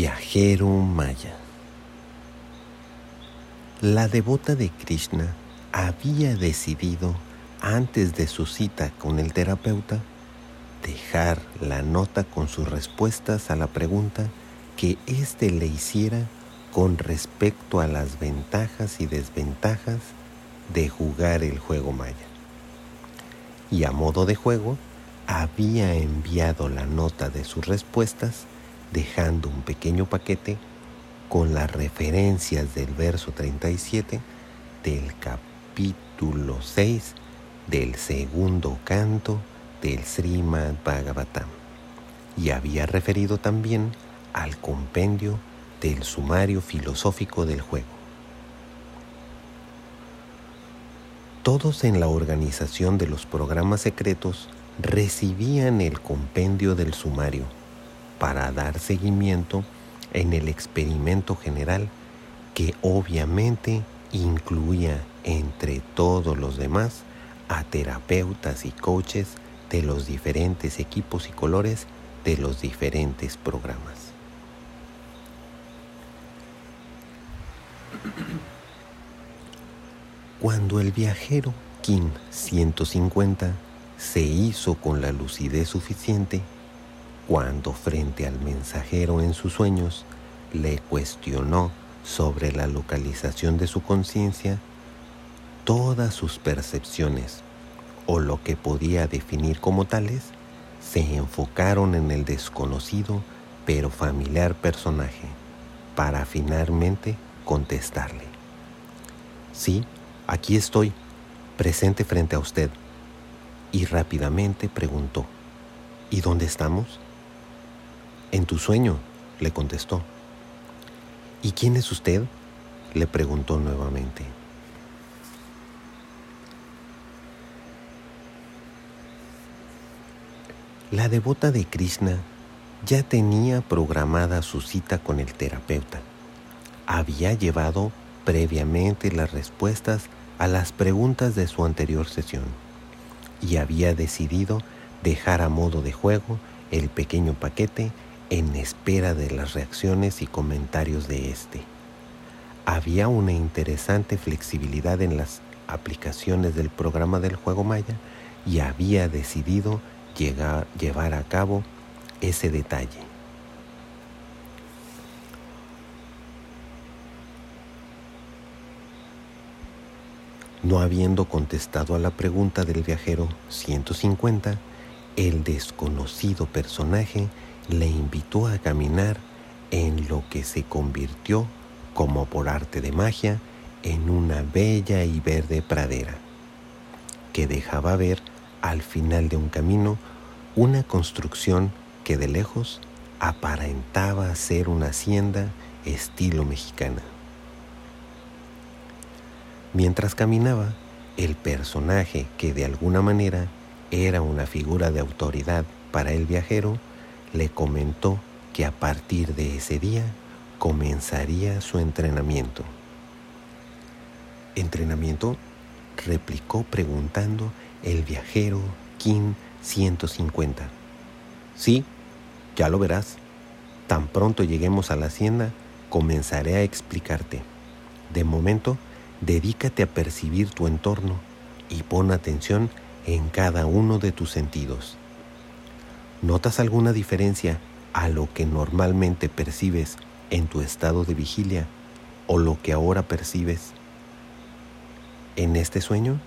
Viajero Maya. La devota de Krishna había decidido, antes de su cita con el terapeuta, dejar la nota con sus respuestas a la pregunta que éste le hiciera con respecto a las ventajas y desventajas de jugar el juego maya. Y a modo de juego, había enviado la nota de sus respuestas dejando un pequeño paquete con las referencias del verso 37 del capítulo 6 del segundo canto del Srimad Bhagavatam y había referido también al compendio del sumario filosófico del juego. Todos en la organización de los programas secretos recibían el compendio del sumario para dar seguimiento en el experimento general que obviamente incluía entre todos los demás a terapeutas y coaches de los diferentes equipos y colores de los diferentes programas. Cuando el viajero Kim 150 se hizo con la lucidez suficiente, cuando frente al mensajero en sus sueños le cuestionó sobre la localización de su conciencia, todas sus percepciones o lo que podía definir como tales se enfocaron en el desconocido pero familiar personaje para finalmente contestarle. Sí, aquí estoy, presente frente a usted. Y rápidamente preguntó, ¿y dónde estamos? En tu sueño, le contestó. ¿Y quién es usted? le preguntó nuevamente. La devota de Krishna ya tenía programada su cita con el terapeuta. Había llevado previamente las respuestas a las preguntas de su anterior sesión y había decidido dejar a modo de juego el pequeño paquete en espera de las reacciones y comentarios de este. Había una interesante flexibilidad en las aplicaciones del programa del juego Maya y había decidido llevar a cabo ese detalle. No habiendo contestado a la pregunta del viajero 150, el desconocido personaje le invitó a caminar en lo que se convirtió, como por arte de magia, en una bella y verde pradera, que dejaba ver al final de un camino una construcción que de lejos aparentaba ser una hacienda estilo mexicana. Mientras caminaba, el personaje que de alguna manera era una figura de autoridad para el viajero, le comentó que a partir de ese día comenzaría su entrenamiento. ¿Entrenamiento? replicó preguntando el viajero Kim 150. Sí, ya lo verás. Tan pronto lleguemos a la hacienda, comenzaré a explicarte. De momento, dedícate a percibir tu entorno y pon atención en cada uno de tus sentidos. ¿Notas alguna diferencia a lo que normalmente percibes en tu estado de vigilia o lo que ahora percibes en este sueño?